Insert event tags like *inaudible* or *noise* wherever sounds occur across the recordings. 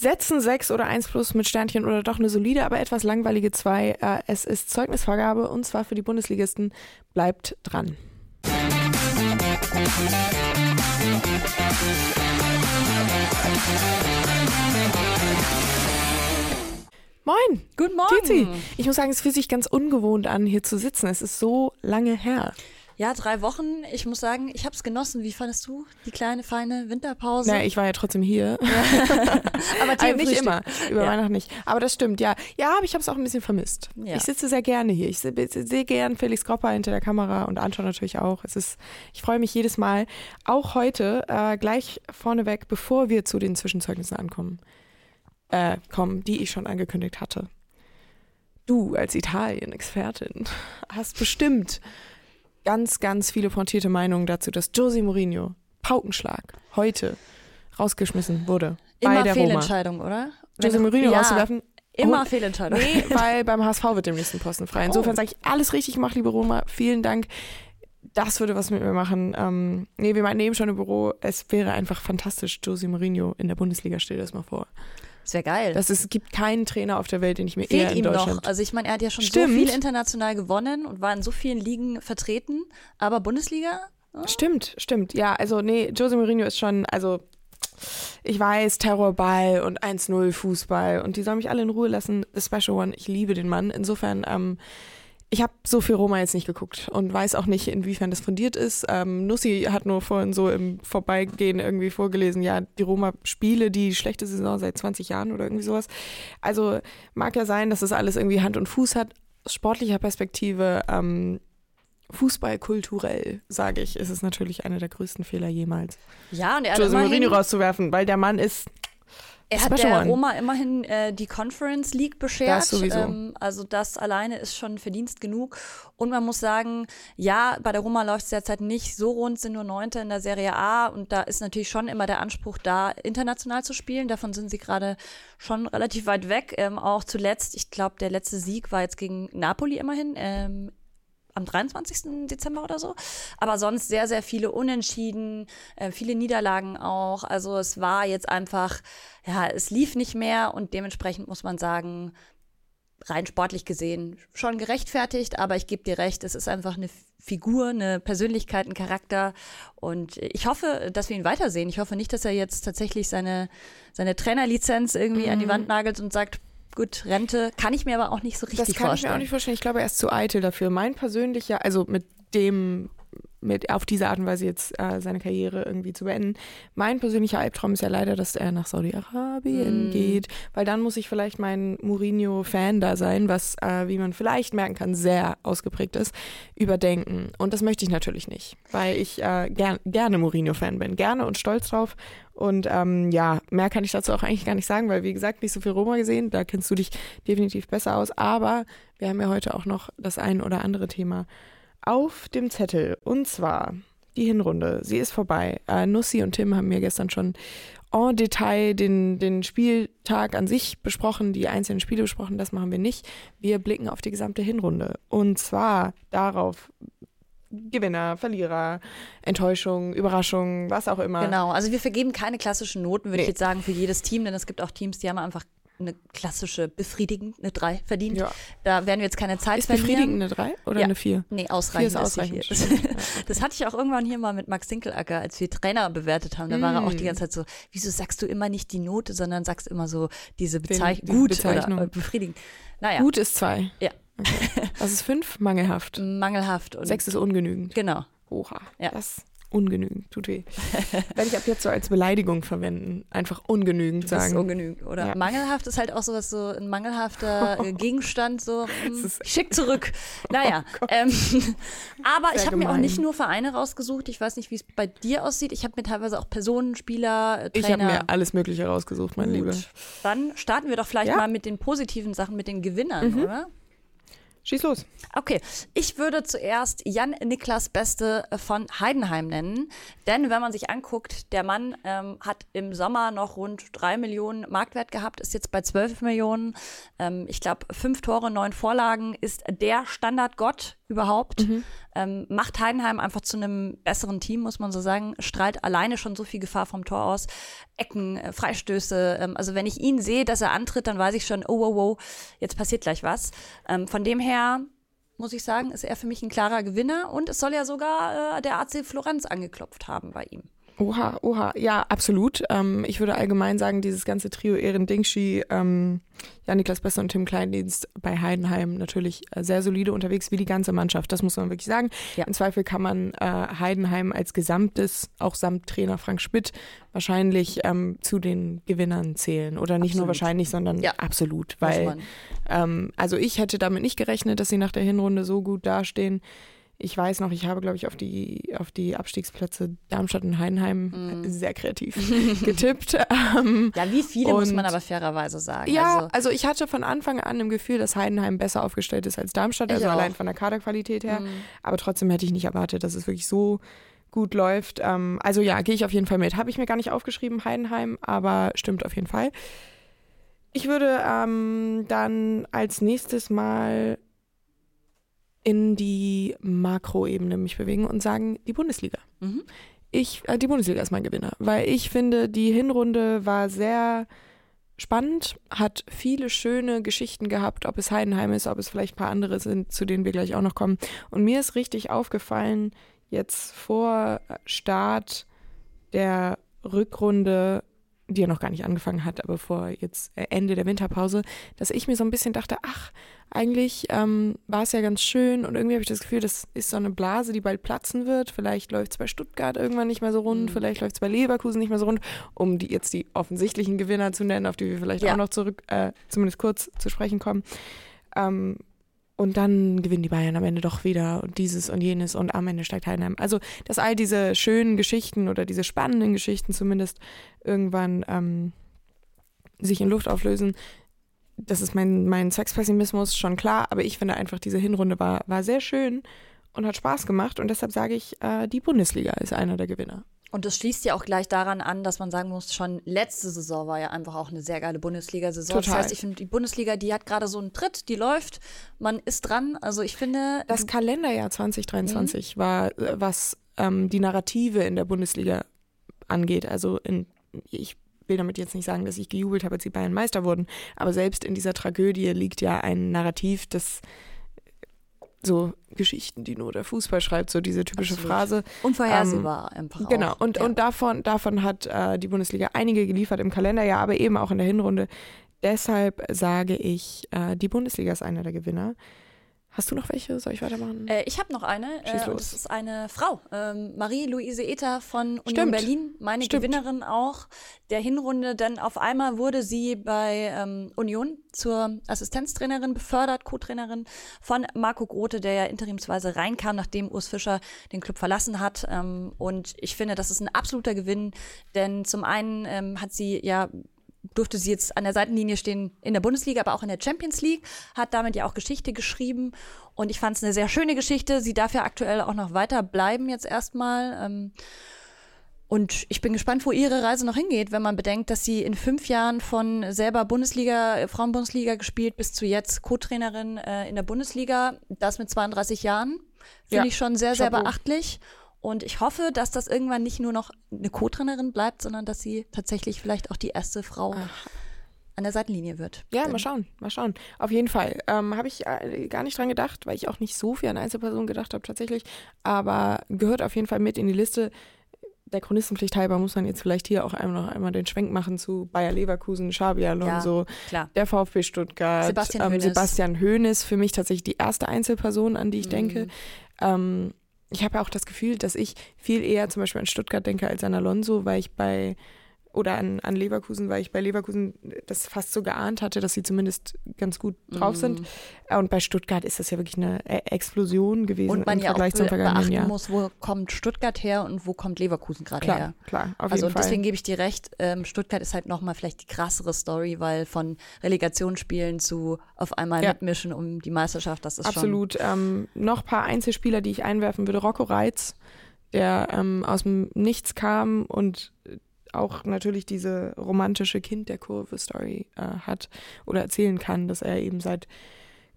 Setzen 6 oder 1 plus mit Sternchen oder doch eine solide, aber etwas langweilige 2. Äh, es ist Zeugnisvergabe und zwar für die Bundesligisten. Bleibt dran. Moin. Guten Morgen. Tizi. Ich muss sagen, es fühlt sich ganz ungewohnt an, hier zu sitzen. Es ist so lange her. Ja, drei Wochen. Ich muss sagen, ich habe es genossen. Wie fandest du die kleine, feine Winterpause? Naja, ich war ja trotzdem hier. *laughs* Aber Also nicht Frühstück. immer, über Ja. Weihnachten nicht. Aber das stimmt, ja. Ja, aber ich habe es auch ein bisschen vermisst. Ja. Ich sitze sehr gerne hier. Ich se- sehe gern Felix Gropper hinter der Kamera und Anton natürlich auch. Es ist, ich freue mich jedes Mal. Auch heute, äh, gleich vorneweg, bevor wir zu den Zwischenzeugnissen ankommen, äh, kommen, die ich schon angekündigt hatte. Du als Italien-Expertin hast bestimmt ganz, ganz viele pointierte Meinungen dazu, dass Jose Mourinho Paukenschlag heute rausgeschmissen wurde bei Immer. Fehlentscheidung, oder? Jose Mourinho ja, rauszuwerfen? Immer Fehlentscheidung. Nee, *laughs* weil beim HSV wird dem nächsten Posten frei. Insofern Oh. sage ich, alles richtig gemacht, liebe Roma. Vielen Dank. Das würde was mit mir machen. Ähm, nee, wir meinten eben schon im Büro, es wäre einfach fantastisch, Jose Mourinho in der Bundesliga. Stell dir das mal vor. Das wäre geil. Das ist, es gibt keinen Trainer auf der Welt, den ich mir eher Fehlt in ihm Deutschland... noch. Also ich meine, er hat ja schon Stimmt. so viel international gewonnen und war in so vielen Ligen vertreten. Aber Bundesliga? Stimmt, stimmt. Ja, also nee, Jose Mourinho ist schon, also ich weiß, Terrorball und 1-0 Fußball und die sollen mich alle in Ruhe lassen. The Special One, ich liebe den Mann. Insofern, ähm, ich habe so viel Roma jetzt nicht geguckt und weiß auch nicht, inwiefern das fundiert ist. Ähm, Nussi hat nur vorhin so im Vorbeigehen irgendwie vorgelesen, ja, die Roma spiele die schlechte Saison seit 20 Jahren oder irgendwie sowas. Also mag ja sein, dass das alles irgendwie Hand und Fuß hat. Aus sportlicher Perspektive, ähm, fußballkulturell, sage ich, ist es natürlich einer der größten Fehler jemals. Ja, und er hat Jose Mourinho rauszuwerfen, weil der Mann ist er hat Special der One. Roma immerhin äh, die Conference League beschert. Das sowieso. Ähm, also das alleine ist schon Verdienst genug. Und man muss sagen, ja, bei der Roma läuft es derzeit nicht so rund, sind nur Neunte in der Serie A. Und da ist natürlich schon immer der Anspruch da, international zu spielen. Davon sind sie gerade schon relativ weit weg. Ähm, auch zuletzt, ich glaube, der letzte Sieg war jetzt gegen Napoli immerhin. Ähm, am 23. Dezember oder so. Aber sonst sehr, sehr viele Unentschieden, äh, viele Niederlagen auch. Also es war jetzt einfach, ja, es lief nicht mehr und dementsprechend muss man sagen, rein sportlich gesehen schon gerechtfertigt, aber ich gebe dir recht, es ist einfach eine Figur, eine Persönlichkeit, ein Charakter und ich hoffe, dass wir ihn weitersehen. Ich hoffe nicht, dass er jetzt tatsächlich seine, seine Trainerlizenz irgendwie an die Wand nagelt und sagt, gut, Rente, kann ich mir aber auch nicht so richtig das kann ich mir vorstellen. auch nicht vorstellen. Ich glaube, er ist zu eitel dafür. Mein persönlicher, also mit dem, mit auf diese Art und Weise jetzt äh, seine Karriere irgendwie zu beenden. Mein persönlicher Albtraum ist ja leider, dass er nach Saudi-Arabien Mm. geht, weil dann muss ich vielleicht mein Mourinho-Fan da sein, was, äh, wie man vielleicht merken kann, sehr ausgeprägt ist, überdenken. Und das möchte ich natürlich nicht, weil ich äh, ger gerne Mourinho-Fan bin, gerne und stolz drauf. Und ähm, ja, mehr kann ich dazu auch eigentlich gar nicht sagen, weil wie gesagt, nicht so viel Roma gesehen, da kennst du dich definitiv besser aus. Aber wir haben ja heute auch noch das ein oder andere Thema auf dem Zettel. Und zwar die Hinrunde. Sie ist vorbei. Äh, Nussi und Tim haben mir gestern schon en Detail den, den Spieltag an sich besprochen, die einzelnen Spiele besprochen. Das machen wir nicht. Wir blicken auf die gesamte Hinrunde. Und zwar darauf, Gewinner, Verlierer, Enttäuschung, Überraschung, was auch immer. Genau, also wir vergeben keine klassischen Noten, würde ich Nee. jetzt sagen, für jedes Team, denn es gibt auch Teams, die haben einfach eine klassische befriedigend, eine 3 verdient. Ja. Da werden wir jetzt keine Zeit Ist verlieren. befriedigend eine 3 oder Ja. eine 4? Nee, Vier ausreichend. ist die ausreichend. Ja. Das, *laughs* das hatte ich auch irgendwann hier mal mit Max Dinkelacker, als wir Trainer bewertet haben. Da war er auch Mm. die ganze Zeit so, wieso sagst du immer nicht die Note, sondern sagst immer so diese Bezeich die gut Bezeichnung. oder äh, befriedigend. Naja, Gut ist 2. Ja. Okay. Was ist 5? Mangelhaft. mangelhaft. Und 6 ist ungenügend. Genau. Oha. Ja. Das ist ungenügend. Tut weh. *laughs* Werde ich ab jetzt so als Beleidigung verwenden. Einfach ungenügend Das ist sagen. ungenügend, oder? Ja. Mangelhaft ist halt auch sowas, so ein mangelhafter *laughs* äh, Gegenstand, so ist- schick zurück. Naja, *laughs* ähm, aber ich Sehr habe mir auch nicht nur Vereine rausgesucht. Ich weiß nicht, wie es bei dir aussieht. Ich habe mir teilweise auch Personen, Spieler, äh, ich habe Trainer. mir alles Mögliche rausgesucht, mein Gut. Lieber. Dann starten wir doch vielleicht Ja. Mhm. mal mit den positiven Sachen, mit den Gewinnern, oder? Schieß los. Okay, ich würde zuerst Jan-Niklas Beste von Heidenheim nennen. Denn wenn man sich anguckt, der Mann ähm, hat im Sommer noch rund drei Millionen Marktwert gehabt, ist jetzt bei zwölf Millionen. Ähm, ich glaube, fünf Tore, neun Vorlagen ist der Standardgott überhaupt. Mhm. Ähm, macht Heidenheim einfach zu einem besseren Team, muss man so sagen. Strahlt alleine schon so viel Gefahr vom Tor aus. Ecken, äh, Freistöße. Ähm, also wenn ich ihn sehe, dass er antritt, dann weiß ich schon, oh, wow, wow, jetzt passiert gleich was. Ähm, von dem her muss ich sagen, ist er für mich ein klarer Gewinner und es soll ja sogar äh, der AC Florenz angeklopft haben bei ihm. Oha, oha, ja, absolut. Ähm, ich würde allgemein sagen, dieses ganze Trio Ehren Dingschi, ähm, ja, Niklas Besser und Tim Kleindienst bei Heidenheim natürlich äh, sehr solide unterwegs, wie die ganze Mannschaft. Das muss man wirklich sagen. Ja. Im Zweifel kann man äh, Heidenheim als Gesamtes, auch samt Trainer Frank Schmidt, wahrscheinlich ähm, zu den Gewinnern zählen. Oder nicht absolut. nur wahrscheinlich, sondern ja. absolut. Weil, ähm, also ich hätte damit nicht gerechnet, dass sie nach der Hinrunde so gut dastehen ich weiß noch, ich habe, glaube ich, auf die, auf die Abstiegsplätze Darmstadt und Heidenheim mm. sehr kreativ *laughs* getippt. Ähm, ja, wie viele muss man aber fairerweise sagen. Ja, also, also, ich hatte von Anfang an im Gefühl, dass Heidenheim besser aufgestellt ist als Darmstadt, also allein von der Kaderqualität her. Mm. Aber trotzdem hätte ich nicht erwartet, dass es wirklich so gut läuft. Ähm, also ja, gehe ich auf jeden Fall mit. Habe ich mir gar nicht aufgeschrieben, Heidenheim, aber stimmt auf jeden Fall. Ich würde ähm, dann als nächstes mal in die Makroebene mich bewegen und sagen, die Bundesliga. Mhm. Ich, äh, die Bundesliga ist mein Gewinner, weil ich finde, die Hinrunde war sehr spannend, hat viele schöne Geschichten gehabt, ob es Heidenheim ist, ob es vielleicht ein paar andere sind, zu denen wir gleich auch noch kommen. Und mir ist richtig aufgefallen, jetzt vor Start der Rückrunde, die ja noch gar nicht angefangen hat, aber vor jetzt äh, Ende der Winterpause, dass ich mir so ein bisschen dachte, ach, eigentlich ähm, war es ja ganz schön und irgendwie habe ich das Gefühl, das ist so eine Blase, die bald platzen wird. Vielleicht läuft es bei Stuttgart irgendwann nicht mehr so rund, mhm. vielleicht läuft es bei Leverkusen nicht mehr so rund, um die jetzt die offensichtlichen Gewinner zu nennen, auf die wir vielleicht ja. auch noch zurück, äh, zumindest kurz zu sprechen kommen. Ähm, und dann gewinnen die Bayern am Ende doch wieder und dieses und jenes und am Ende steigt Heidenheim. Also, dass all diese schönen Geschichten oder diese spannenden Geschichten zumindest irgendwann ähm, sich in Luft auflösen, das ist mein, mein Sexpessimismus schon klar, aber ich finde einfach, diese Hinrunde war, war sehr schön und hat Spaß gemacht und deshalb sage ich, äh, die Bundesliga ist einer der Gewinner. Und das schließt ja auch gleich daran an, dass man sagen muss, schon letzte Saison war ja einfach auch eine sehr geile Bundesliga-Saison. Das heißt, ich finde, die Bundesliga, die hat gerade so einen Tritt, die läuft, man ist dran. Also ich finde. Das Kalenderjahr 2023 mhm. war, äh, was ähm, die Narrative in der Bundesliga angeht. Also in, ich will damit jetzt nicht sagen, dass ich gejubelt habe, als die Bayern Meister wurden, aber selbst in dieser Tragödie liegt ja ein Narrativ, das so Geschichten, die nur der Fußball schreibt, so diese typische Absolut. Phrase. Unvorhersehbar ähm, einfach. Genau, und, ja. und davon, davon hat äh, die Bundesliga einige geliefert im Kalenderjahr, aber eben auch in der Hinrunde. Deshalb sage ich, äh, die Bundesliga ist einer der Gewinner. Hast du noch welche? Soll ich weitermachen? Äh, ich habe noch eine. Schieß äh, los. Das ist eine Frau. Ähm, Marie-Louise Ether von Union Stimmt. Berlin. Meine Stimmt. Gewinnerin auch der Hinrunde. Denn auf einmal wurde sie bei ähm, Union zur Assistenztrainerin befördert, Co-Trainerin von Marco Grote, der ja interimsweise reinkam, nachdem Urs Fischer den Club verlassen hat. Ähm, und ich finde, das ist ein absoluter Gewinn. Denn zum einen ähm, hat sie ja durfte sie jetzt an der Seitenlinie stehen in der Bundesliga, aber auch in der Champions League, hat damit ja auch Geschichte geschrieben und ich fand es eine sehr schöne Geschichte. Sie darf ja aktuell auch noch weiter bleiben jetzt erstmal. Ähm, und ich bin gespannt, wo ihre Reise noch hingeht, wenn man bedenkt, dass sie in fünf Jahren von selber Bundesliga, Frauenbundesliga gespielt bis zu jetzt Co-Trainerin äh, in der Bundesliga, das mit 32 Jahren. Finde ja, ich schon sehr, sehr beachtlich. Und ich hoffe, dass das irgendwann nicht nur noch eine Co-Trainerin bleibt, sondern dass sie tatsächlich vielleicht auch die erste Frau Ach. an der Seitenlinie wird. Ja, mal schauen, mal schauen. Auf jeden Fall. Ähm, habe ich äh, gar nicht dran gedacht, weil ich auch nicht so viel an Einzelpersonen gedacht habe tatsächlich. Aber gehört auf jeden Fall mit in die Liste. Der Chronistenpflicht halber muss man jetzt vielleicht hier auch einmal noch einmal den Schwenk machen zu Bayer Leverkusen, Xabi Alonso, ja, der VfB Stuttgart, Sebastian, ähm, Hoeneß. Sebastian Hoeneß, für mich tatsächlich die erste Einzelperson, an die ich mhm. denke. Ähm, ich habe auch das Gefühl, dass ich viel eher zum Beispiel an Stuttgart denke als an Alonso, weil ich bei oder an, an Leverkusen, weil ich bei Leverkusen das fast so geahnt hatte, dass sie zumindest ganz gut drauf sind. Mm. Und bei Stuttgart ist das ja wirklich eine E- Explosion gewesen Und man im ja auch Vergleich zum be vergangenen beachten Jahr. muss, wo kommt Stuttgart her und wo kommt Leverkusen gerade Klar, her. klar, auf Also jeden Fall. deswegen gebe ich dir recht, ähm, Stuttgart ist halt nochmal vielleicht die krassere Story, weil von Relegationsspielen zu auf einmal Ja. mitmischen um die Meisterschaft, das ist schon Absolut. Ähm, noch ein paar Einzelspieler, die ich einwerfen würde. Rocco Reitz, der ähm, aus dem Nichts kam und äh, auch natürlich diese romantische Kind der Kurve-Story äh, hat oder erzählen kann, dass er eben seit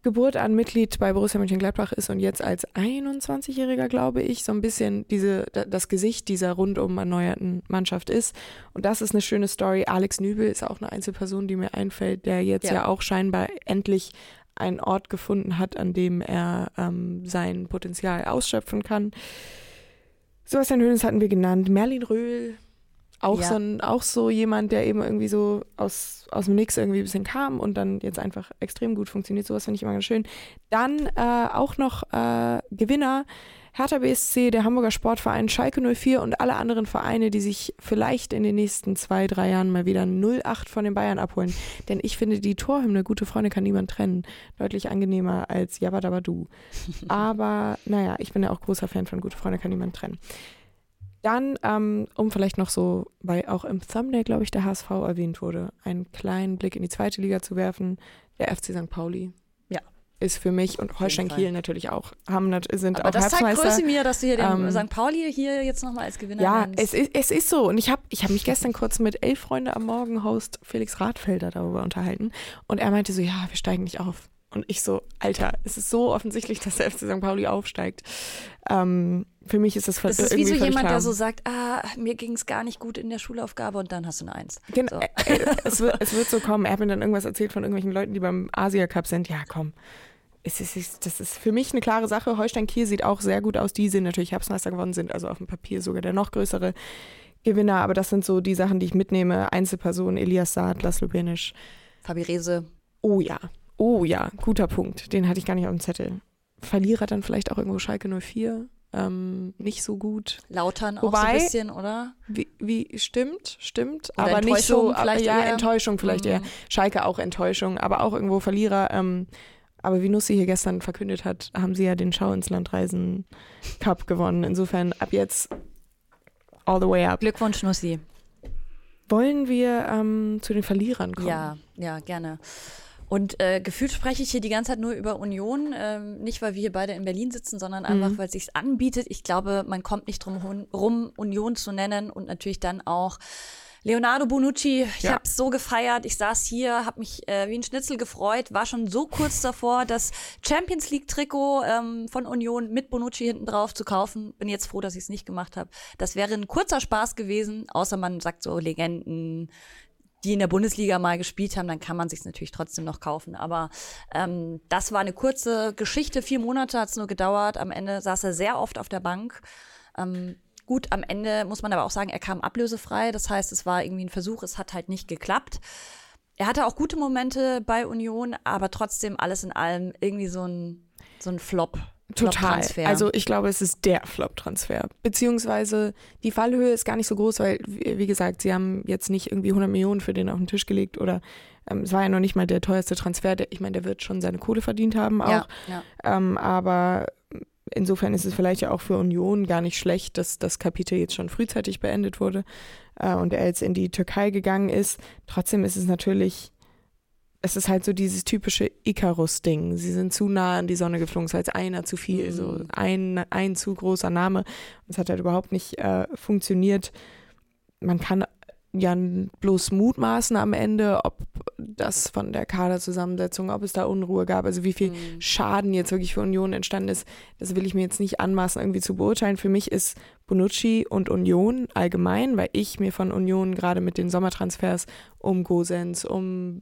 Geburt an Mitglied bei Borussia Mönchengladbach ist und jetzt als 21-Jähriger, glaube ich, so ein bisschen diese, da- das Gesicht dieser rundum erneuerten Mannschaft ist. Und das ist eine schöne Story. Alex Nübel ist auch eine Einzelperson, die mir einfällt, der jetzt Ja. ja, auch scheinbar endlich einen Ort gefunden hat, an dem er ähm, sein Potenzial ausschöpfen kann. Sebastian Hönes hatten wir genannt. Merlin Röhl, auch, Ja. so ein, auch so jemand, der eben irgendwie so aus, aus dem Nix irgendwie ein bisschen kam und dann jetzt einfach extrem gut funktioniert. Sowas finde ich immer ganz schön. Dann äh, auch noch äh, Gewinner. Hertha BSC, der Hamburger Sportverein, Schalke 04 und alle anderen Vereine, die sich vielleicht in den nächsten zwei, drei Jahren mal wieder 08 von den Bayern abholen. Denn ich finde die Torhymne Gute Freunde kann niemand trennen deutlich angenehmer als Jabadabadu. *laughs* Aber naja, ich bin ja auch großer Fan von Gute Freunde kann niemand trennen. Dann, ähm, um vielleicht noch so, weil auch im Thumbnail, glaube ich, der HSV erwähnt wurde, einen kleinen Blick in die zweite Liga zu werfen. Der FC St. Pauli. Ja. Ist für mich und Holstein. Kiel natürlich auch, haben, sind Aber auch das zeigt. Größe mir, dass du hier den Ähm, St. Pauli hier jetzt nochmal als Gewinner Ja, nennst. es ist, es ist so. Und ich habe ich hab mich gestern kurz mit Elf Freunde am Morgen-Host Felix Radfelder darüber unterhalten. Und er meinte so, ja, wir steigen nicht auf. Und ich so, Alter, es ist so offensichtlich, dass der FC St. Pauli aufsteigt. Ähm, für mich ist das ver- das ist wie so völlig jemand, klar. der so sagt, ah, mir ging es gar nicht gut in der Schulaufgabe und dann hast du eine Eins. Gen So. äh, äh, es, wird, es wird so kommen. Er hat mir dann irgendwas erzählt von irgendwelchen Leuten, die beim Asia Cup sind. Ja, komm. Es ist, das ist für mich eine klare Sache. Holstein Kiel sieht auch sehr gut aus. Die sind natürlich Herbstmeister geworden, sind also auf dem Papier sogar der noch größere Gewinner. Aber das sind so die Sachen, die ich mitnehme. Einzelpersonen, Elias Saad, Laszlo Benisch. Fabi Rehse, Oh ja, oh ja, guter Punkt. Den hatte ich gar nicht auf dem Zettel. Verlierer dann vielleicht auch irgendwo Schalke 04. Ähm, nicht so gut. Lautern auch so Wobei- ein bisschen, oder? Wie, wie stimmt, stimmt, Oder aber nicht so. Enttäuschung vielleicht ja, eher. Enttäuschung vielleicht Mhm. eher. Schalke auch Enttäuschung, aber auch irgendwo Verlierer. Ähm, aber wie Nussi hier gestern verkündet hat, haben sie ja den Schau ins Landreisen Cup gewonnen. Insofern ab jetzt all the way up. Glückwunsch, Nussi. Wollen wir ähm, zu den Verlierern kommen? Ja, ja, gerne. Und äh, gefühlt spreche ich hier die ganze Zeit nur über Union, ähm, nicht weil wir hier beide in Berlin sitzen, sondern einfach, Mhm. weil es sich anbietet. Ich glaube, man kommt nicht drum rum, Union zu nennen und natürlich dann auch Leonardo Bonucci. Ich Ja. habe es so gefeiert. Ich saß hier, habe mich äh, wie ein Schnitzel gefreut, war schon so kurz davor, das Champions League Trikot ähm, von Union mit Bonucci hinten drauf zu kaufen. Bin jetzt froh, dass ich es nicht gemacht habe. Das wäre ein kurzer Spaß gewesen, außer man sagt so Legenden, die in der Bundesliga mal gespielt haben, dann kann man sich natürlich trotzdem noch kaufen. Aber ähm, das war eine kurze Geschichte. Vier Monate hat es nur gedauert. Am Ende saß er sehr oft auf der Bank. Ähm, gut, am Ende muss man aber auch sagen, er kam ablösefrei. Das heißt, es war irgendwie ein Versuch. Es hat halt nicht geklappt. Er hatte auch gute Momente bei Union, aber trotzdem alles in allem irgendwie so ein, so ein Flop. Total. Also ich glaube, es ist der Flop-Transfer. Beziehungsweise die Fallhöhe ist gar nicht so groß, weil, wie wie gesagt, sie haben jetzt nicht irgendwie 100 Millionen für den auf den Tisch gelegt oder ähm, es war ja noch nicht mal der teuerste Transfer. Der, ich meine, der wird schon seine Kohle verdient haben auch. ja, ja. Ähm, aber insofern ist es vielleicht ja auch für Union gar nicht schlecht, dass das Kapitel jetzt schon frühzeitig beendet wurde äh, und er jetzt in die Türkei gegangen ist. Trotzdem ist es natürlich, es ist halt so dieses typische Icarus-Ding. Sie sind zu nah an die Sonne geflogen, es war jetzt einer zu viel, Mhm. so ein, ein zu großer Name. Es hat halt überhaupt nicht äh, funktioniert. Man kann ja bloß mutmaßen am Ende, ob das von der Kaderzusammensetzung, ob es da Unruhe gab, also wie viel Mhm. Schaden jetzt wirklich für Union entstanden ist, das will ich mir jetzt nicht anmaßen, irgendwie zu beurteilen. Für mich ist Bonucci und Union allgemein, weil ich mir von Union gerade mit den Sommertransfers um Gosens, um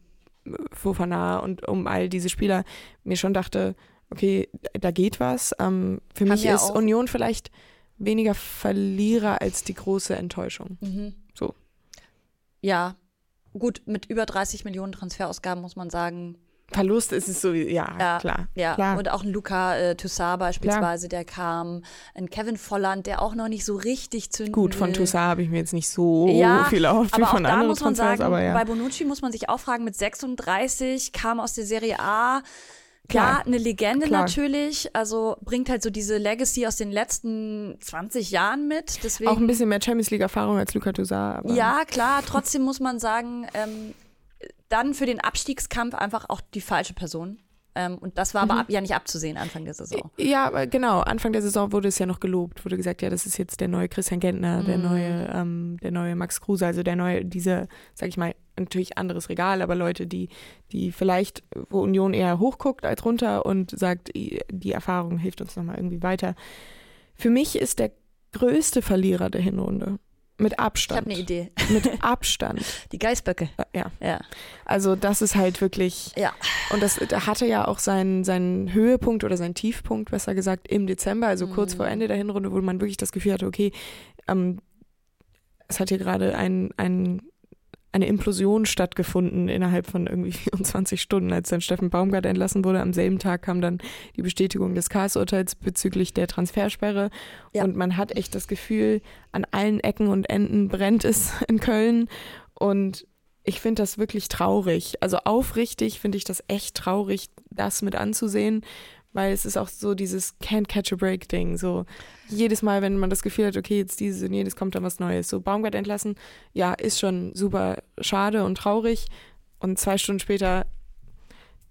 Fofana und um all diese Spieler mir schon dachte, okay, da geht was. Ähm, für Haben mich ja ist Union vielleicht weniger Verlierer als die große Enttäuschung. Mhm. So. Ja, gut, mit über 30 Millionen Transferausgaben muss man sagen, Verlust ist es so, ja, Ja, klar. Ja, klar. und auch ein Luca äh, Toussaint beispielsweise, der kam. Ein Kevin Volland, der auch noch nicht so richtig zünden Gut, von. Toussaint habe ich mir jetzt nicht so Ja, viel wie aber auch von da muss man Transfers, sagen, ja. bei Bonucci muss man sich auch fragen, mit 36 kam aus der Serie A. Klar, Klar. eine Legende Klar. natürlich, also bringt halt so diese Legacy aus den letzten 20 Jahren mit. Deswegen, Auch ein bisschen mehr Champions League-Erfahrung als Luca Toussaint. Ja, klar, trotzdem muss man sagen, ähm, dann für den Abstiegskampf einfach auch die falsche Person. Ähm, und das war aber Mhm. ab, ja nicht abzusehen Anfang der Saison. Ja, aber genau. Anfang der Saison wurde es ja noch gelobt, wurde gesagt, ja, das ist jetzt der neue Christian Gentner, der Mhm. neue, ähm, der neue Max Kruse, also der neue, diese, sag ich mal, natürlich anderes Regal, aber Leute, die, die vielleicht, wo Union eher hochguckt als runter und sagt, die Erfahrung hilft uns nochmal irgendwie weiter. Für mich ist der größte Verlierer der Hinrunde. Mit Ich Abstand. habe eine Idee. Mit *laughs* Abstand. Die Geißböcke. Ja. Ja. Also das ist halt wirklich. Ja. Und das da hatte ja auch seinen, seinen Höhepunkt oder seinen Tiefpunkt, besser gesagt, im Dezember, also kurz Mhm. vor Ende der Hinrunde, wo man wirklich das Gefühl hatte, okay, ähm, es hat hier gerade ein, ein, eine Implosion stattgefunden innerhalb von irgendwie *laughs* 24 Stunden, als dann Steffen Baumgart entlassen wurde. Am selben Tag kam dann die Bestätigung des Karls-Urteils bezüglich der Transfersperre. Ja. Und man hat echt das Gefühl, an allen Ecken und Enden brennt es *laughs* in Köln. Und ich finde das wirklich traurig. Also aufrichtig finde ich das echt traurig, das mit anzusehen, weil es ist auch so dieses Can't Catch a Break Ding. So jedes Mal, wenn man das Gefühl hat, okay, jetzt dieses und jedes kommt dann was Neues. So Baumgart entlassen, ja, ist schon super schade und traurig. Und zwei Stunden später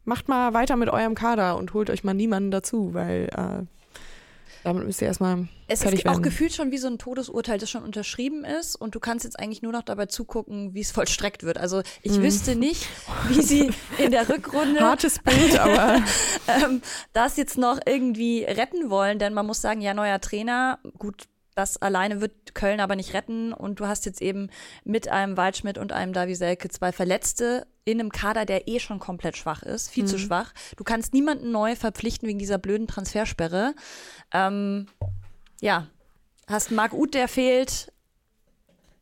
macht mal weiter mit eurem Kader und holt euch mal niemanden dazu, weil äh, damit müsst ihr erstmal Es fertig ist auch gefühlt schon wie so ein Todesurteil, das schon unterschrieben ist und du kannst jetzt eigentlich nur noch dabei zugucken, wie es vollstreckt wird. Also ich Mhm. wüsste nicht, wie sie in der Rückrunde *laughs* Hartes Bild, aber *laughs* ähm, das jetzt noch irgendwie retten wollen, denn man muss sagen, ja, neuer Trainer, gut, das alleine wird Köln aber nicht retten und du hast jetzt eben mit einem Waldschmidt und einem Davi Selke zwei Verletzte in einem Kader, der eh schon komplett schwach ist, viel zu Mhm. schwach. Du kannst niemanden neu verpflichten wegen dieser blöden Transfersperre. Ähm, ja, hast Marc Uth, der fehlt,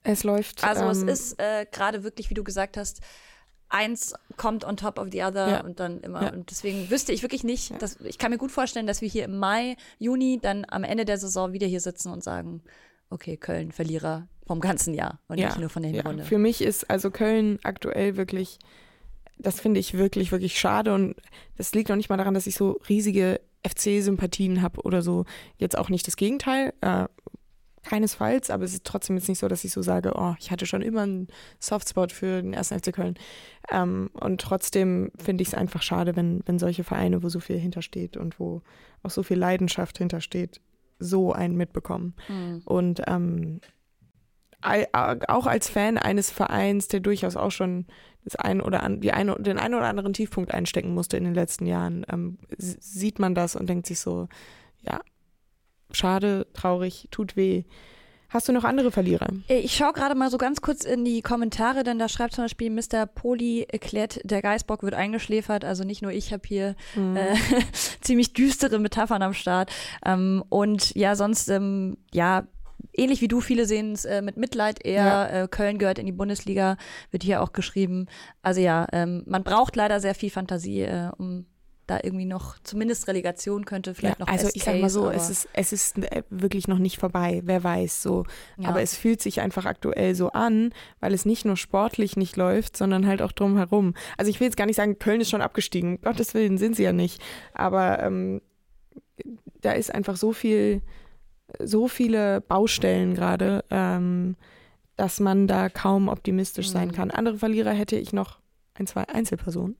es läuft. also es ähm, ist äh, gerade wirklich, wie du gesagt hast, eins kommt on top of the other Ja. und dann immer. Ja. Und deswegen wüsste ich wirklich nicht, dass, ich kann mir gut vorstellen, dass wir hier im Mai, Juni dann am Ende der Saison wieder hier sitzen und sagen, okay, Köln, Verlierer vom ganzen Jahr und nicht nur von der Hinrunde. für mich ist also Köln aktuell wirklich, das finde ich wirklich, wirklich schade und das liegt noch nicht mal daran, dass ich so riesige FC-Sympathien habe oder so. Jetzt auch nicht das Gegenteil, äh, keinesfalls, aber es ist trotzdem jetzt nicht so, dass ich so sage, oh, ich hatte schon immer einen Softspot für den ersten FC Köln. Ähm, und trotzdem finde ich es einfach schade, wenn, wenn solche Vereine, wo so viel hintersteht und wo auch so viel Leidenschaft hintersteht, so einen mitbekommen. Mhm. Und ähm, auch als Fan eines Vereins, der durchaus auch schon das ein oder an, die eine, den einen oder anderen Tiefpunkt einstecken musste in den letzten Jahren, ähm, sieht man das und denkt sich so, ja, schade, traurig, tut weh. Hast du noch andere Verlierer? Äh, Ich schaue gerade mal so ganz kurz in die Kommentare, denn da schreibt zum Beispiel Mr. Poli erklärt, der Geißbock wird eingeschläfert. Also nicht nur ich habe hier äh, *laughs* ziemlich düstere Metaphern am Start. Ähm, und ja, sonst, ähm, ja, ähnlich wie du, viele sehen es äh, mit Mitleid eher. Ja. Äh, Köln gehört in die Bundesliga, wird hier auch geschrieben. Also ja, ähm, man braucht leider sehr viel Fantasie, äh, um da irgendwie noch, zumindest Relegation könnte vielleicht ja, noch also Best ich sag mal so, es ist, es ist äh, wirklich noch nicht vorbei, wer weiß so. ja. Aber es fühlt sich einfach aktuell so an, weil es nicht nur sportlich nicht läuft, sondern halt auch drumherum. Also ich will jetzt gar nicht sagen, Köln ist schon abgestiegen. Gottes Willen sind sie ja nicht. Aber ähm, da ist einfach so viel, so viele Baustellen gerade, ähm, dass man da kaum optimistisch sein Mhm. kann. Andere Verlierer hätte ich noch ein, zwei Einzelpersonen.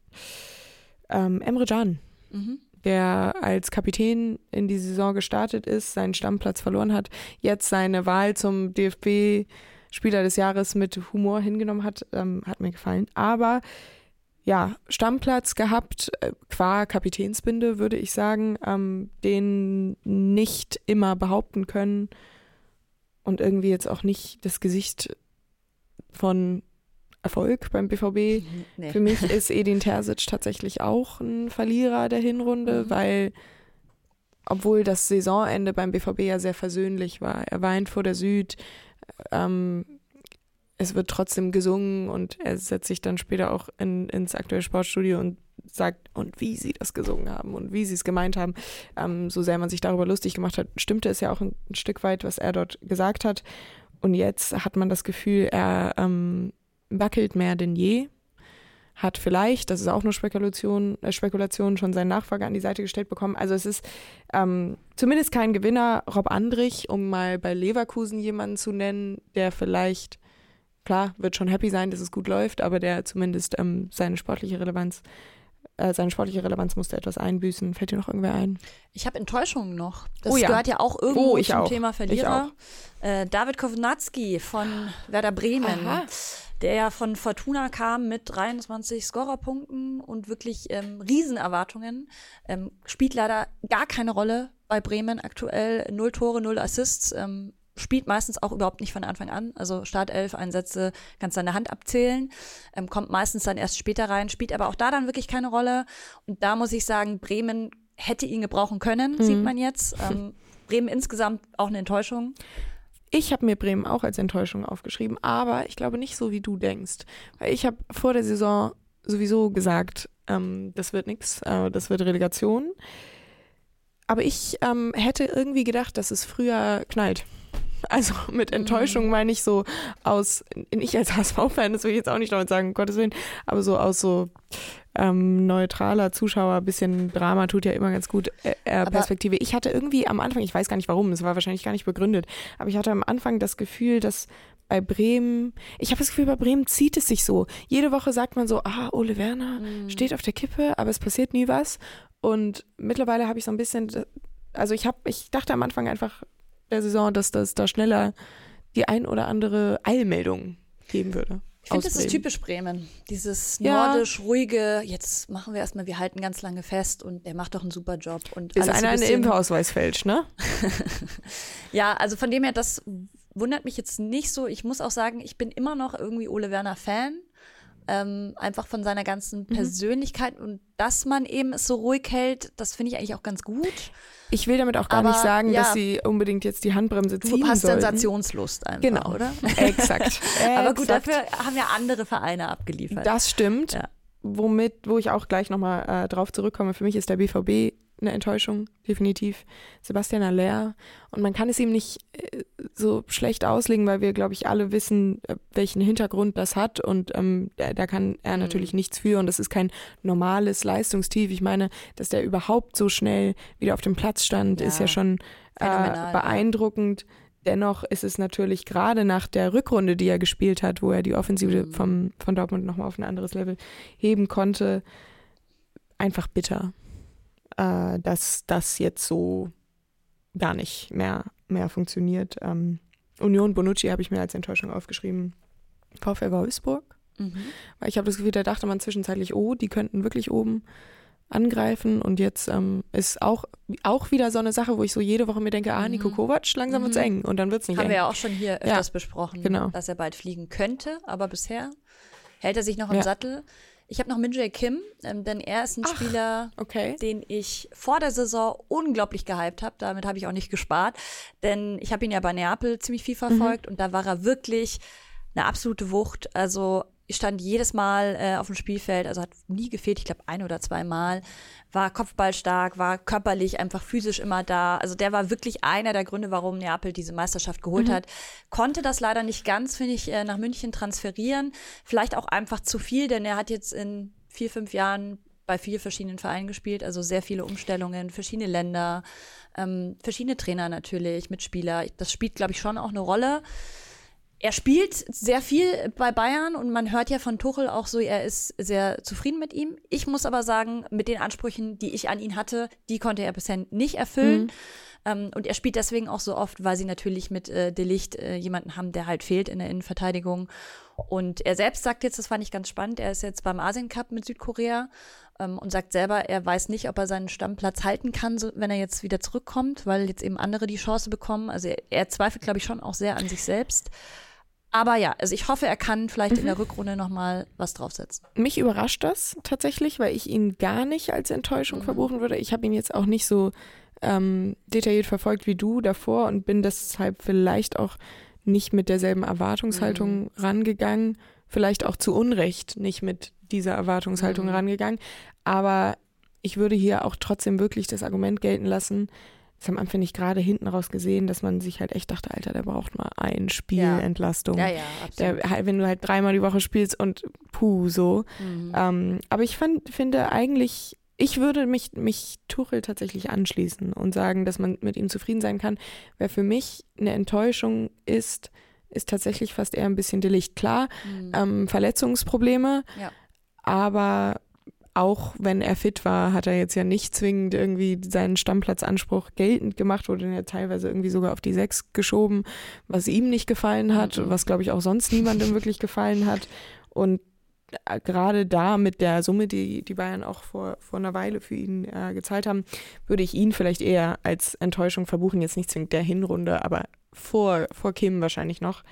Ähm, Emre Can Mhm. der als Kapitän in die Saison gestartet ist, seinen Stammplatz verloren hat, jetzt seine Wahl zum DFB Spieler des Jahres mit Humor hingenommen hat, ähm, hat mir gefallen. Aber ja, Stammplatz gehabt, äh, qua Kapitänsbinde, würde ich sagen, ähm, den nicht immer behaupten können und irgendwie jetzt auch nicht das Gesicht von Erfolg beim BVB. Nee. Für mich ist Edin Terzic tatsächlich auch ein Verlierer der Hinrunde, Mhm. weil obwohl das Saisonende beim BVB ja sehr versöhnlich war, er weint vor der Süd, ähm, es wird trotzdem gesungen und er setzt sich dann später auch in, ins aktuelle Sportstudio und sagt, und wie sie das gesungen haben und wie sie es gemeint haben, ähm, so sehr man sich darüber lustig gemacht hat, stimmte es ja auch ein, ein, Stück weit, was er dort gesagt hat. Und jetzt hat man das Gefühl, er ähm, wackelt mehr denn je hat vielleicht, das ist auch nur Spekulation, äh, Spekulation, schon seinen Nachfolger an die Seite gestellt bekommen. Also es ist ähm, zumindest kein Gewinner. Rob Andrich, um mal bei Leverkusen jemanden zu nennen, der vielleicht, klar, wird schon happy sein, dass es gut läuft, aber der zumindest ähm, seine sportliche Relevanz äh, seine sportliche Relevanz musste etwas einbüßen. Fällt dir noch irgendwer ein? Ich habe Enttäuschungen noch. Das oh ja. gehört ja auch irgendwo oh, zum auch. Thema Verlierer. Äh, David Kovnatski von Werder Bremen. Aha der ja von Fortuna kam mit 23 Scorerpunkten und wirklich ähm, Riesenerwartungen. Ähm, spielt leider gar keine Rolle bei Bremen aktuell. Null Tore, null Assists. Ähm, spielt meistens auch überhaupt nicht von Anfang an. Also Startelf-Einsätze kannst du an der Hand abzählen. Ähm, kommt meistens dann erst später rein, spielt aber auch da dann wirklich keine Rolle. Und da muss ich sagen, Bremen hätte ihn gebrauchen können, mhm. sieht man jetzt. Ähm, Bremen insgesamt auch eine Enttäuschung. Ich habe mir Bremen auch als Enttäuschung aufgeschrieben, aber ich glaube nicht so, wie du denkst. Weil ich habe vor der Saison sowieso gesagt, ähm, das wird nichts, äh, das wird Relegation. Aber ich ähm, hätte irgendwie gedacht, dass es früher knallt. *laughs* Also mit Enttäuschung mhm. meine ich so aus, ich als HSV-Fan, das will ich jetzt auch nicht damit sagen, um Gottes Willen, aber so aus so ähm, neutraler Zuschauer, bisschen Drama tut ja immer ganz gut äh, äh Perspektive. Ich hatte irgendwie am Anfang, ich weiß gar nicht warum, es war wahrscheinlich gar nicht begründet, aber ich hatte am Anfang das Gefühl, dass bei Bremen, ich habe das Gefühl, bei Bremen zieht es sich so. Jede Woche sagt man so, ah, Ole Werner mhm. steht auf der Kippe, aber es passiert nie was. Und mittlerweile habe ich so ein bisschen, also ich habe, ich dachte am Anfang einfach der Saison, dass das da schneller die ein oder andere Eilmeldung geben würde. Ich finde, das ist typisch Bremen. Dieses nordisch, ja. ruhige, jetzt machen wir erstmal, wir halten ganz lange fest und der macht doch einen super Job. Und ist einer ein Impfausweis fälscht, ne? *laughs* ja, also von dem her, das wundert mich jetzt nicht so. Ich muss auch sagen, ich bin immer noch irgendwie Ole Werner Fan. Ähm, einfach von seiner ganzen mhm. Persönlichkeit mhm. und dass man eben es so ruhig hält, das finde ich eigentlich auch ganz gut. Ich will damit auch gar Aber, nicht sagen, ja, dass sie unbedingt jetzt die Handbremse ziehen Du hast sollten. Sensationslust einfach, genau. oder? *laughs* *laughs* Exakt. Aber gut, dafür haben ja andere Vereine abgeliefert. Das stimmt. Ja. Womit, wo ich auch gleich nochmal äh, drauf zurückkomme, für mich ist der BVB eine Enttäuschung, definitiv. Sebastian Aller. Und man kann es ihm nicht äh, so schlecht auslegen, weil wir, glaube ich, alle wissen, äh, welchen Hintergrund das hat. Und ähm, da, kann er mhm. natürlich nichts für. Und das ist kein normales Leistungstief. Ich meine, dass der überhaupt so schnell wieder auf dem Platz stand, ja. ist ja schon äh, beeindruckend. Ja. Dennoch ist es natürlich gerade nach der Rückrunde, die er gespielt hat, wo er die Offensive mhm. vom, von Dortmund nochmal auf ein anderes Level heben konnte, einfach bitter äh, dass das jetzt so gar nicht mehr, mehr funktioniert. Ähm, Union Bonucci habe ich mir als Enttäuschung aufgeschrieben. VfL Wolfsburg. Mhm. Weil ich habe das Gefühl, da dachte man zwischenzeitlich, oh, die könnten wirklich oben angreifen. Und jetzt ähm, ist auch, auch wieder so eine Sache, wo ich so jede Woche mir denke, ah, Nico mhm. Kovac, langsam mhm. wird es eng. Und dann wird es nicht Haben eng. wir ja auch schon hier öfters ja, besprochen, genau. dass er bald fliegen könnte. Aber bisher hält er sich noch im ja. Sattel. Ich habe noch Min Jae Kim, ähm, denn er ist ein Ach, Spieler, okay. den ich vor der Saison unglaublich gehypt habe. Damit habe ich auch nicht gespart, denn ich habe ihn ja bei Neapel ziemlich viel verfolgt mhm. und da war er wirklich eine absolute Wucht. Also stand jedes Mal äh, auf dem Spielfeld, also hat nie gefehlt, ich glaube ein oder zwei Mal, war kopfballstark, war körperlich einfach physisch immer da. Also der war wirklich einer der Gründe, warum Neapel diese Meisterschaft geholt mhm. hat. Konnte das leider nicht ganz, finde ich, äh, nach München transferieren. Vielleicht auch einfach zu viel, denn er hat jetzt in vier, fünf Jahren bei vier verschiedenen Vereinen gespielt, also sehr viele Umstellungen, verschiedene Länder, ähm, verschiedene Trainer natürlich, Mitspieler. Das spielt, glaube ich, schon auch eine Rolle er spielt sehr viel bei Bayern und man hört ja von Tuchel auch so, er ist sehr zufrieden mit ihm. Ich muss aber sagen, mit den Ansprüchen, die ich an ihn hatte, die konnte er bisher nicht erfüllen. Mhm. Ähm, und er spielt deswegen auch so oft, weil sie natürlich mit äh, Delicht äh, jemanden haben, der halt fehlt in der Innenverteidigung. Und er selbst sagt jetzt, das fand ich ganz spannend, er ist jetzt beim Asien Cup mit Südkorea ähm, und sagt selber, er weiß nicht, ob er seinen Stammplatz halten kann, so, wenn er jetzt wieder zurückkommt, weil jetzt eben andere die Chance bekommen. Also er, er zweifelt, glaube ich, schon auch sehr an sich selbst. Aber ja, also ich hoffe, er kann vielleicht mhm. in der. Rückrunde nochmal was draufsetzen. Mich überrascht das tatsächlich, weil ich ihn gar nicht als Enttäuschung mhm. verbuchen würde. Ich habe ihn jetzt auch nicht so ähm, detailliert verfolgt wie du davor und bin deshalb vielleicht auch nicht mit derselben Erwartungshaltung mhm. rangegangen. Vielleicht auch zu Unrecht nicht mit dieser Erwartungshaltung Mhm. rangegangen. Aber ich würde hier auch trotzdem wirklich das Argument gelten lassen. Das haben Anfang nicht gerade hinten raus gesehen, dass man sich halt echt dachte, Alter, der braucht mal ein Spiel Ja. Entlastung. Ja, ja, absolut. Der, halt, wenn du halt dreimal die Woche spielst und puh, so. Mhm. Ähm, aber ich fand, finde eigentlich, ich würde mich, mich Tuchel tatsächlich anschließen und sagen, dass man mit ihm zufrieden sein kann. Wer für mich eine Enttäuschung ist, ist tatsächlich fast eher ein bisschen Delicht. Klar, Mhm. ähm, Verletzungsprobleme, Ja. aber auch wenn er fit war, hat er jetzt ja nicht zwingend irgendwie seinen Stammplatzanspruch geltend gemacht, wurde ja teilweise irgendwie sogar auf die Sechs geschoben, was ihm nicht gefallen hat, Mhm. was glaube ich auch sonst niemandem wirklich gefallen hat. Und äh, gerade da mit der Summe, die die Bayern auch vor, vor einer Weile für ihn äh, gezahlt haben, würde ich ihn vielleicht eher als Enttäuschung verbuchen. Jetzt nicht zwingend der Hinrunde, aber vor, vor Kim wahrscheinlich noch.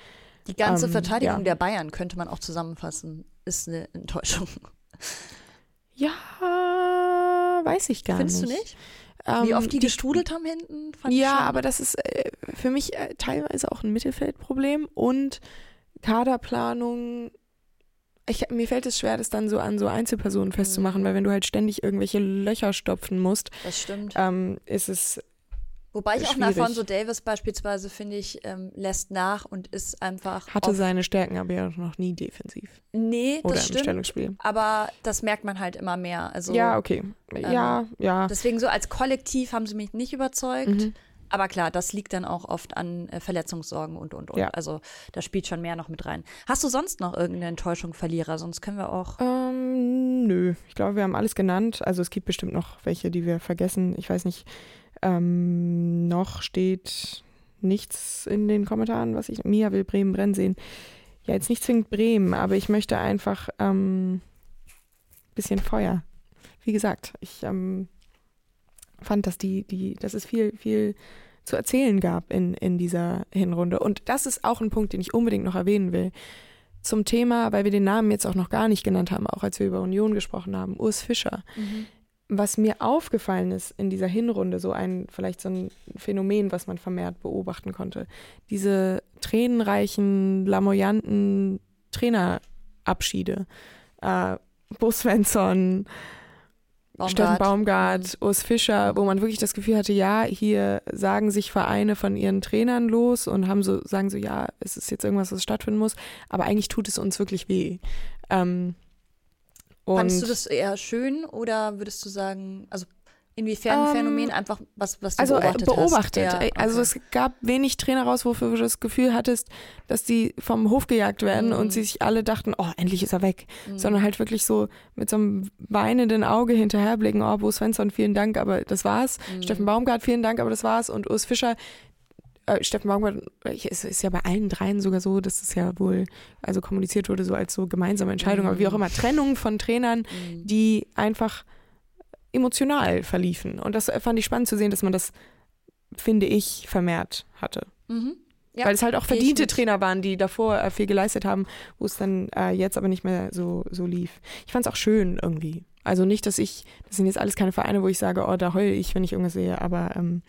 Die ganze ähm, Verteidigung ja. der Bayern könnte man auch zusammenfassen, ist eine Enttäuschung. Ja, weiß ich gar Findest nicht. du nicht? Wie Ähm, oft die, gestrudelt haben hinten? Ja, aber das ist äh, für mich äh, teilweise auch ein Mittelfeldproblem und Kaderplanung. Ich, mir fällt es schwer, das dann so an so Einzelpersonen festzumachen, Mhm. weil wenn du halt ständig irgendwelche Löcher stopfen musst, Das stimmt. ähm, ist es Wobei ich auch schwierig. Alfonso Davis beispielsweise, finde ich, ähm, lässt nach und ist einfach. hatte seine Stärken, aber ja noch nie defensiv Nee, oder das im stimmt. Stellungsspiel. Aber das merkt man halt immer mehr. Also ja, okay. ja, ja. deswegen so als Kollektiv haben sie mich nicht überzeugt. Mhm. Aber klar, das liegt dann auch oft an äh, Verletzungssorgen und und und. Ja. Also da spielt schon mehr noch mit rein. Hast du sonst noch irgendeine Enttäuschung, Verlierer? Sonst können wir auch. Ähm, nö, ich glaube, wir haben alles genannt. Also es gibt bestimmt noch welche, die wir vergessen. Ich weiß nicht. Ähm, noch steht nichts in den Kommentaren, was ich. Mia will Bremen brennen sehen. Ja, jetzt nicht zwingend Bremen, aber ich möchte einfach ähm, bisschen Feuer. Wie gesagt, ich ähm, fand, dass die, die, dass es viel, viel zu erzählen gab in, in dieser Hinrunde. Und das ist auch ein Punkt, den ich unbedingt noch erwähnen will zum Thema, weil wir den Namen jetzt auch noch gar nicht genannt haben, auch als wir über Union gesprochen haben, Urs Fischer. Was mir aufgefallen ist in dieser Hinrunde, so ein, vielleicht so ein Phänomen, was man vermehrt beobachten konnte, diese tränenreichen, lamoyanten Trainerabschiede. Äh, Bo Svensson, Steffen Baumgart, Urs Fischer, wo man wirklich das Gefühl hatte, ja, hier sagen sich Vereine von ihren Trainern los und haben so, sagen so, ja, es ist jetzt irgendwas, was stattfinden muss, aber eigentlich tut es uns wirklich weh. Ähm, und Fandest du das eher schön oder würdest du sagen, also inwiefern ein Ähm, Phänomen einfach, was, was du also äh, beobachtet, beobachtet. hast? Ja, Also okay. es gab wenig Trainer raus, wofür du das Gefühl hattest, dass die vom Hof gejagt werden Mhm. und sie sich alle dachten, oh, endlich ist er weg. Mhm. Sondern halt wirklich so mit so einem weinenden Auge hinterherblicken, oh, Bo Svensson, vielen Dank, aber das war's. Mhm. Steffen Baumgart, vielen Dank, aber das war's. Und Urs Fischer, äh, Steffen Baumgart, äh, es ist ja bei allen dreien sogar so, dass es ja wohl, also kommuniziert wurde, so als so gemeinsame Entscheidung, aber wie auch immer, Trennung von Trainern, Mhm. die einfach emotional verliefen. Und das fand ich spannend zu sehen, dass man das, finde ich, vermehrt hatte. Mhm. Ja, Weil es halt auch verdiente. Trainer waren, die davor äh, viel geleistet haben, wo es dann äh, jetzt aber nicht mehr so, so lief. Ich fand es auch schön irgendwie. Also nicht, dass ich, das sind jetzt alles keine Vereine, wo ich sage, oh, da heule ich, wenn ich irgendwas sehe, aber ähm,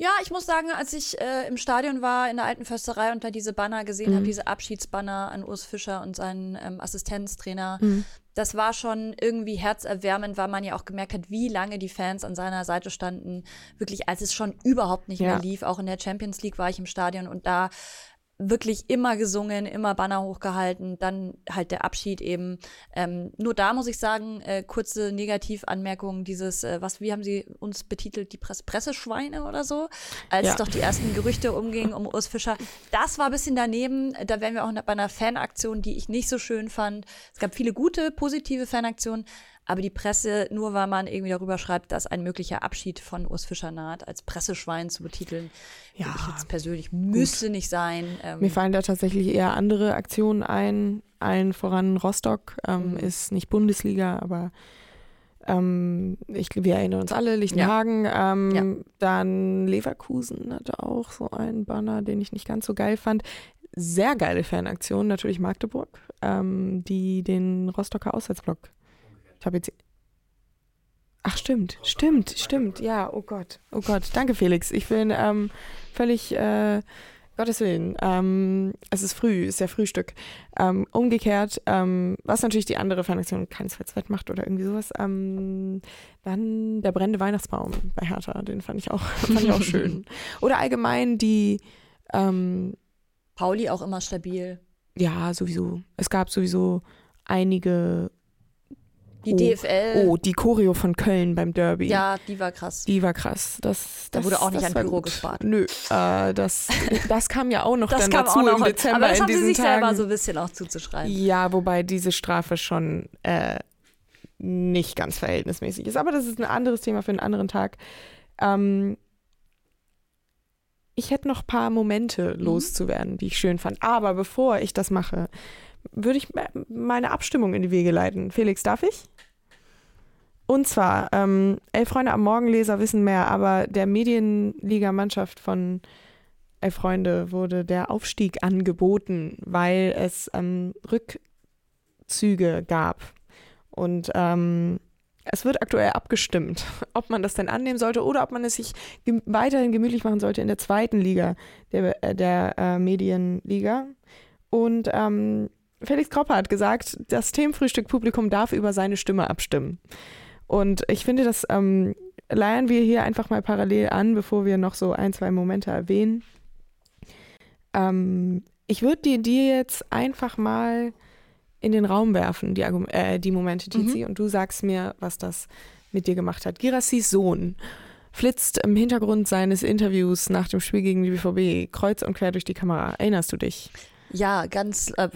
Ja, ich muss sagen, als ich äh, im Stadion war, in der alten Försterei und da diese Banner gesehen Mhm. habe, diese Abschiedsbanner an Urs Fischer und seinen ähm, Assistenztrainer, Mhm. das war schon irgendwie herzerwärmend, weil man ja auch gemerkt hat, wie lange die Fans an seiner Seite standen. Wirklich, als es schon überhaupt nicht Ja. mehr lief. Auch in der Champions League war ich im Stadion und da wirklich immer gesungen, immer Banner hochgehalten, dann halt der Abschied eben. Ähm, nur da muss ich sagen, äh, kurze Negativanmerkungen, dieses, äh, was, wie haben sie uns betitelt, die Presse Presseschweine oder so, als Ja. doch die ersten Gerüchte umgingen um Urs Fischer. Das war ein bisschen daneben, da wären wir auch bei einer Fanaktion, die ich nicht so schön fand. Es gab viele gute, positive Fanaktionen, aber die Presse, nur weil man irgendwie darüber schreibt, dass ein möglicher Abschied von Urs Fischer naht, als Presseschwein zu betiteln, Ja, ich jetzt persönlich müsste nicht sein. Ähm, mir fallen da tatsächlich eher andere Aktionen ein. Allen voran Rostock ähm, Mhm. ist nicht Bundesliga, aber ähm, ich, wir erinnern uns alle, Lichtenhagen. Ähm, Ja. Dann Leverkusen hatte auch so einen Banner, den ich nicht ganz so geil fand. Sehr geile Fanaktion, natürlich Magdeburg, ähm, die den Rostocker Auswärtsblock tapeziert. Ach, stimmt, stimmt, stimmt. Ja, oh Gott, oh Gott. Danke, Felix. Ich bin ähm, völlig äh, Gottes Willen. Ähm, es ist früh, ist ja Frühstück. Ähm, umgekehrt, ähm, was natürlich die andere Fernaktion keinesfalls wettmacht oder irgendwie sowas, ähm, dann der brennende Weihnachtsbaum bei Hertha, den fand ich auch, *laughs* fand ich auch schön. *laughs* Oder allgemein die, ähm, Pauli auch immer stabil. ja, sowieso. Es gab sowieso einige, Die Oh. DFL, oh, die Choreo von Köln beim Derby. ja, die war krass. Die war krass. Das, Da das, wurde auch nicht an Pyro gut. gespart. Nö, äh, das, *laughs* das kam ja auch noch Das dann kam dazu auch noch. im Dezember aber das haben sie sich Tagen. selber so ein bisschen auch zuzuschreiben. Ja, wobei diese Strafe schon äh, nicht ganz verhältnismäßig ist. Aber das ist ein anderes Thema für einen anderen Tag. Ähm, ich hätte noch ein paar Momente Mhm. loszuwerden, die ich schön fand. Aber bevor ich das mache, würde ich meine Abstimmung in die Wege leiten. Felix, darf ich? Und zwar, ähm, Elf Freunde am Morgenleser wissen mehr, aber der Medienliga-Mannschaft von Elf Freunde wurde der Aufstieg angeboten, weil es ähm, Rückzüge gab. Und ähm, es wird aktuell abgestimmt, *laughs* ob man das denn annehmen sollte oder ob man es sich gem weiterhin gemütlich machen sollte in der zweiten Liga der, äh, der äh, Medienliga. Und ähm, Felix Kropper hat gesagt, das Themenfrühstück-Publikum darf über seine Stimme abstimmen. Und ich finde, das ähm, leiern wir hier einfach mal parallel an, bevor wir noch so ein, zwei Momente erwähnen. Ähm, ich würde dir, dir jetzt einfach mal in den Raum werfen, die, Argum äh, die Momente, Tizi, und du sagst mir, was das mit dir gemacht hat. Girassis Sohn flitzt im Hintergrund seines Interviews nach dem Spiel gegen die BVB kreuz und quer durch die Kamera. Erinnerst du dich? Ja, ganz. Äh,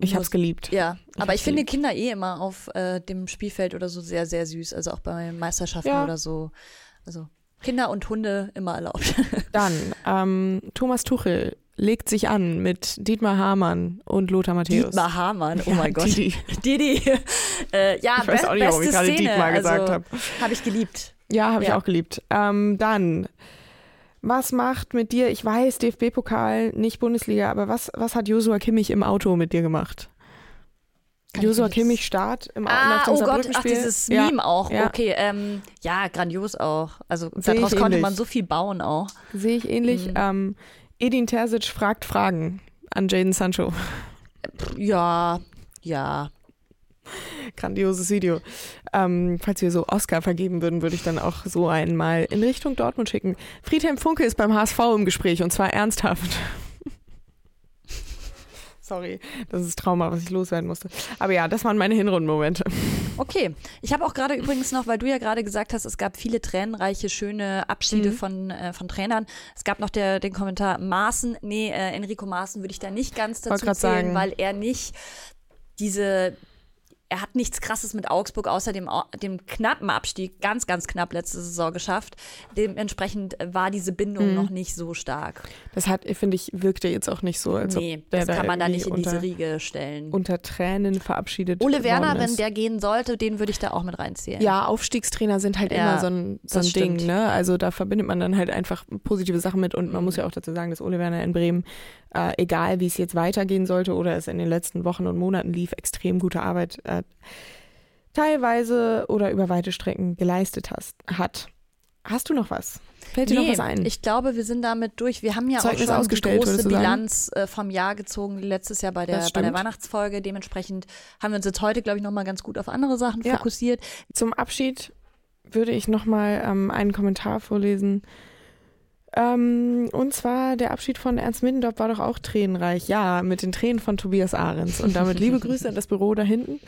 Ich habe es geliebt. Ja, aber hab's ich finde geliebt. Kinder eh immer auf äh, dem Spielfeld oder so sehr, sehr süß. Also auch bei Meisterschaften Ja. oder so. Also Kinder und Hunde immer erlaubt. *laughs* Dann, ähm, Thomas Tuchel legt sich an mit Dietmar Hamann und Lothar Matthäus. Dietmar Hamann, oh Ja, mein Gott. Didi. *laughs* Didi. äh, ja, Ich weiß auch nicht, warum ich gerade. Dietmar gesagt also, habe. Habe ich geliebt. Ja, habe ich Ja. auch geliebt. Ähm, dann, was macht mit dir, ich weiß, DFB-Pokal, nicht Bundesliga, aber was, was hat Josua Kimmich im Auto mit dir gemacht? Josua Kimmich Start im Auto Ah, nach dem oh Gott, ach, dieses ja. Meme auch. ja. Okay, ähm, ja, grandios auch. Also Sehe daraus konnte ähnlich. man so viel bauen auch. Sehe ich ähnlich. Mhm. Ähm, Edin Terzic fragt Fragen an Jaden Sancho. Ja, ja. *laughs* Grandioses Video. Ähm, falls wir so Oscar vergeben würden, würde ich dann auch so einen mal in Richtung Dortmund schicken. Friedhelm Funke ist beim HSV im Gespräch und zwar ernsthaft. *laughs* Sorry, das ist Trauma, was ich loswerden musste. Aber ja, das waren meine Hinrundenmomente. *laughs* Okay. Ich habe auch gerade übrigens noch, weil du ja gerade gesagt hast, es gab viele tränenreiche, schöne Abschiede Mhm. von, äh, von Trainern. Es gab noch der, den Kommentar Maaßen. Nee, äh, Enrico Maaßen würde ich da nicht ganz dazu zählen, sagen. weil er nicht diese. Er hat nichts Krasses mit Augsburg außer dem, dem knappen Abstieg, ganz, ganz knapp letzte Saison geschafft. Dementsprechend war diese Bindung Mhm. noch nicht so stark. Das hat, finde ich, wirkte jetzt auch nicht so, als nee, das kann man da nicht in unter, diese Riege stellen. unter Tränen verabschiedet Ole Werner, wenn der gehen sollte, den würde ich da auch mit reinzählen. Ja, Aufstiegstrainer sind halt Ja, immer so ein, so ein Ding, ne? Also da verbindet man dann halt einfach positive Sachen mit und man Mhm. muss ja auch dazu sagen, dass Ole Werner in Bremen, äh, egal wie es jetzt weitergehen sollte oder es in den letzten Wochen und Monaten lief, extrem gute Arbeit äh, teilweise oder über weite Strecken geleistet hast, hat. Hast du noch was? Fällt dir noch was ein? Ich glaube, wir sind damit durch. Wir haben ja Zeugnis auch schon die große sagen? Bilanz äh, vom Jahr gezogen, letztes Jahr bei der, bei der. Weihnachtsfolge. Dementsprechend haben wir uns jetzt heute, glaube ich, nochmal ganz gut auf andere Sachen Ja. fokussiert. Zum Abschied würde ich nochmal ähm, einen Kommentar vorlesen. Ähm, und zwar der Abschied von Ernst Middendorf war doch auch tränenreich. Ja, mit den Tränen von Tobias Ahrens. Und damit liebe Grüße an das Büro da hinten.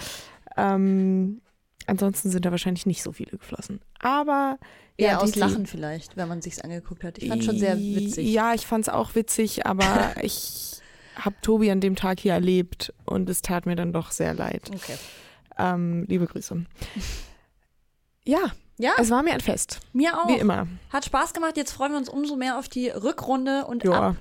Ähm, ansonsten sind da wahrscheinlich nicht so viele geflossen. Aber Eher ja, aus die- Lachen vielleicht, wenn man sich's angeguckt hat. Ich fand schon sehr witzig. Ja, ich fand es auch witzig, aber *laughs* ich habe Tobi an dem Tag hier erlebt und es tat mir dann doch sehr leid. Okay. Ähm, liebe Grüße. Ja, Ja, es war mir ein Fest. mir auch. Wie immer. Hat Spaß gemacht. Jetzt freuen wir uns umso mehr auf die Rückrunde und Ja. ab.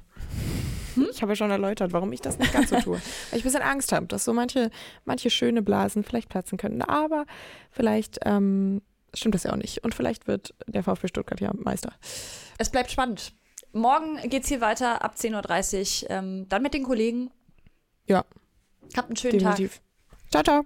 Hm? Ich habe ja schon erläutert, warum ich das nicht ganz so tue. *laughs* Weil ich ein bisschen Angst habe, dass so manche, manche schöne Blasen vielleicht platzen könnten. Aber vielleicht ähm, stimmt das ja auch nicht. Und vielleicht wird der VfB Stuttgart ja Meister. Es bleibt spannend. Morgen geht's hier weiter ab 10.30 Uhr. Ähm, dann mit den Kollegen. Ja, Habt einen schönen definitiv. Ciao, ciao.